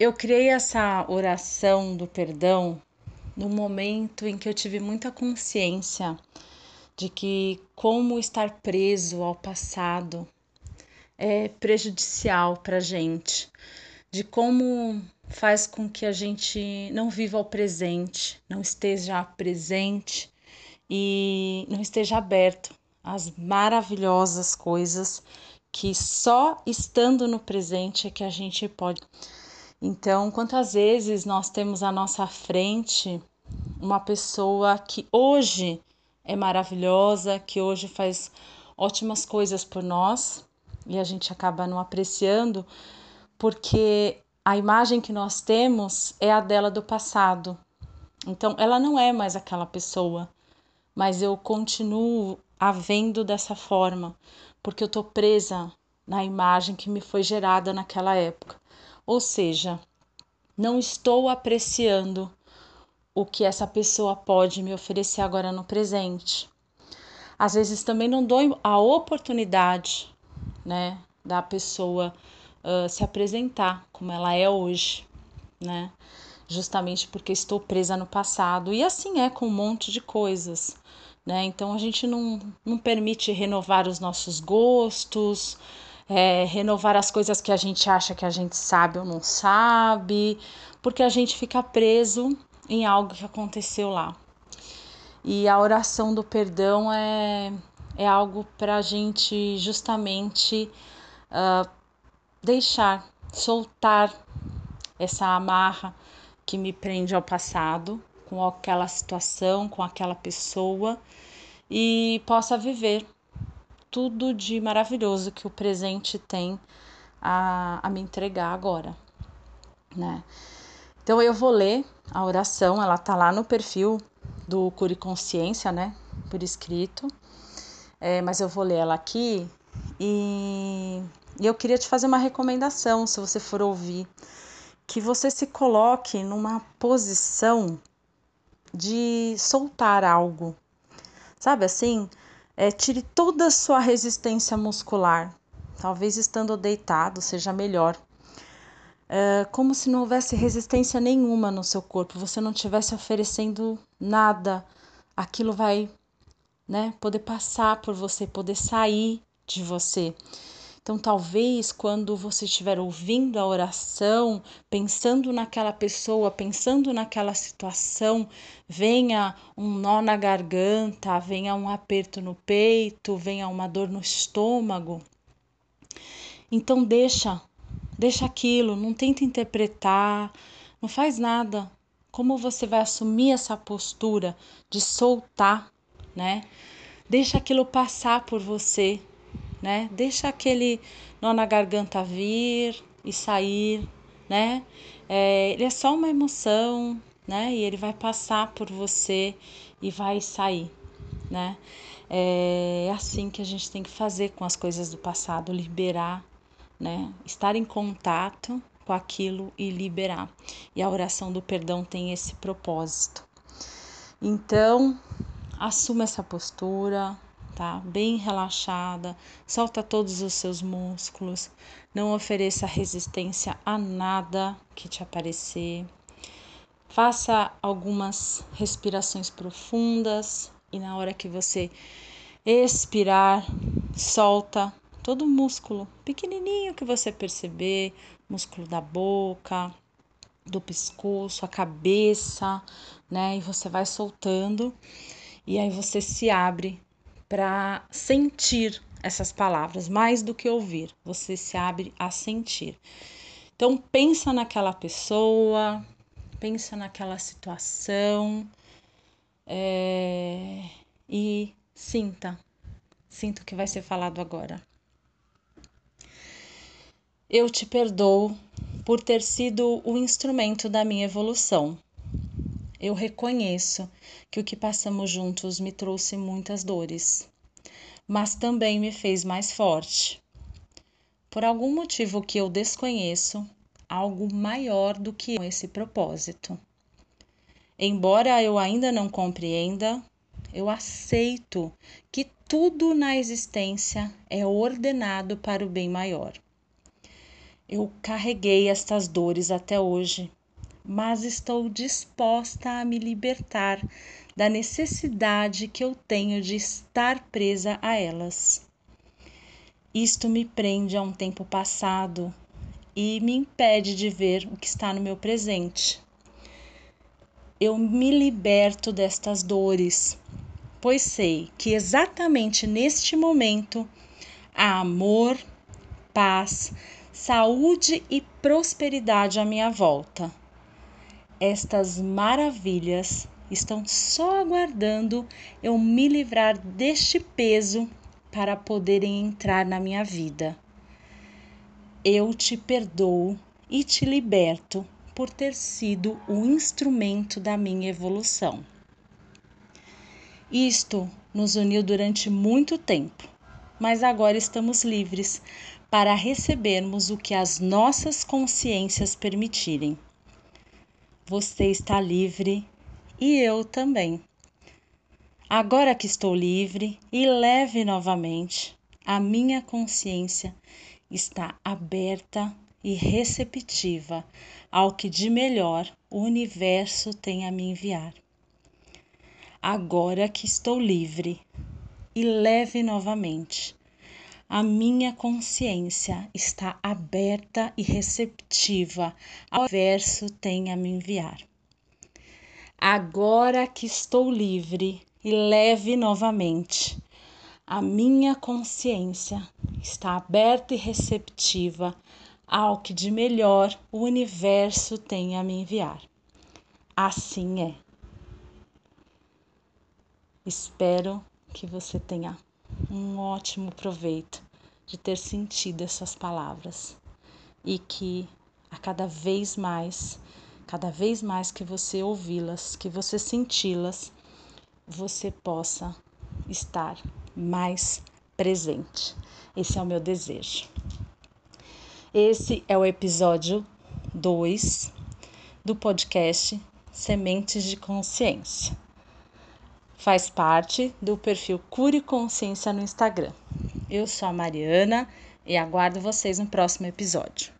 Eu criei essa oração do perdão no momento em que eu tive muita consciência de que como estar preso ao passado é prejudicial para gente, de como faz com que a gente não viva o presente, não esteja presente e não esteja aberto às maravilhosas coisas que só estando no presente é que a gente pode. Então, quantas vezes nós temos à nossa frente uma pessoa que hoje é maravilhosa, que hoje faz ótimas coisas por nós e a gente acaba não apreciando porque a imagem que nós temos é a dela do passado. Então, ela não é mais aquela pessoa, mas eu continuo a vendo dessa forma, porque eu estou presa na imagem que me foi gerada naquela época. Ou seja, não estou apreciando o que essa pessoa pode me oferecer agora no presente. Às vezes também não dou a oportunidade, né, da pessoa uh, se apresentar como ela é hoje, né? Justamente porque estou presa no passado. E assim é com um monte de coisas, né? Então a gente não, não permite renovar os nossos gostos, é, renovar as coisas que a gente acha que a gente sabe ou não sabe, porque a gente fica preso em algo que aconteceu lá. E a oração do perdão é, é algo para a gente justamente uh, deixar, soltar essa amarra que me prende ao passado, com aquela situação, com aquela pessoa e possa viver tudo de maravilhoso que o presente tem a, a me entregar agora, né? Então eu vou ler a oração, ela tá lá no perfil do Cure Consciência, né? Por escrito, é, mas eu vou ler ela aqui e, e eu queria te fazer uma recomendação, se você for ouvir, que você se coloque numa posição de soltar algo, sabe assim? É, tire toda a sua resistência muscular. Talvez estando deitado seja melhor. É, como se não houvesse resistência nenhuma no seu corpo, você não estivesse oferecendo nada. Aquilo vai né, poder passar por você, poder sair de você. Então, talvez quando você estiver ouvindo a oração, pensando naquela pessoa, pensando naquela situação, venha um nó na garganta, venha um aperto no peito, venha uma dor no estômago. Então, deixa, deixa aquilo, não tenta interpretar, não faz nada. Como você vai assumir essa postura de soltar, né? Deixa aquilo passar por você, né? Deixa aquele nó na garganta vir e sair, né? É, ele é só uma emoção, né? E ele vai passar por você e vai sair, né? É assim que a gente tem que fazer com as coisas do passado, liberar, né? Estar em contato com aquilo e liberar. E a oração do perdão tem esse propósito. Então, assuma essa postura, tá? Bem relaxada, solta todos os seus músculos, não ofereça resistência a nada que te aparecer. Faça algumas respirações profundas e na hora que você expirar, solta todo o músculo pequenininho que você perceber, músculo da boca, do pescoço, a cabeça, né? E você vai soltando e aí você se abre para sentir essas palavras, mais do que ouvir, você se abre a sentir. Então pensa naquela pessoa, pensa naquela situação é, e sinta, sinta o que vai ser falado agora. Eu te perdoo por ter sido o instrumento da minha evolução. Eu reconheço que o que passamos juntos me trouxe muitas dores, mas também me fez mais forte. Por algum motivo que eu desconheço, algo maior do que esse propósito. Embora eu ainda não compreenda, eu aceito que tudo na existência é ordenado para o bem maior. Eu carreguei estas dores até hoje, mas estou disposta a me libertar da necessidade que eu tenho de estar presa a elas. Isto me prende a um tempo passado e me impede de ver o que está no meu presente. Eu me liberto destas dores, pois sei que exatamente neste momento há amor, paz, saúde e prosperidade à minha volta. Estas maravilhas estão só aguardando eu me livrar deste peso para poderem entrar na minha vida. Eu te perdoo e te liberto por ter sido o instrumento da minha evolução. Isto nos uniu durante muito tempo, mas agora estamos livres para recebermos o que as nossas consciências permitirem. Você está livre e eu também. Agora que estou livre e leve novamente, a minha consciência está aberta e receptiva ao que de melhor o universo tem a me enviar. Agora que estou livre e leve novamente, a minha consciência está aberta e receptiva ao verso tem a me enviar. Agora que estou livre e leve novamente, a minha consciência está aberta e receptiva ao que de melhor o universo tem a me enviar. Assim é. Espero que você tenha um ótimo proveito de ter sentido essas palavras e que a cada vez mais, cada vez mais que você ouvi-las, que você senti-las, você possa estar mais presente. Esse é o meu desejo. Esse é o episódio 2 do podcast Sementes de Consciência faz parte do perfil Cure Consciência no Instagram. Eu sou a Mariana e aguardo vocês no próximo episódio.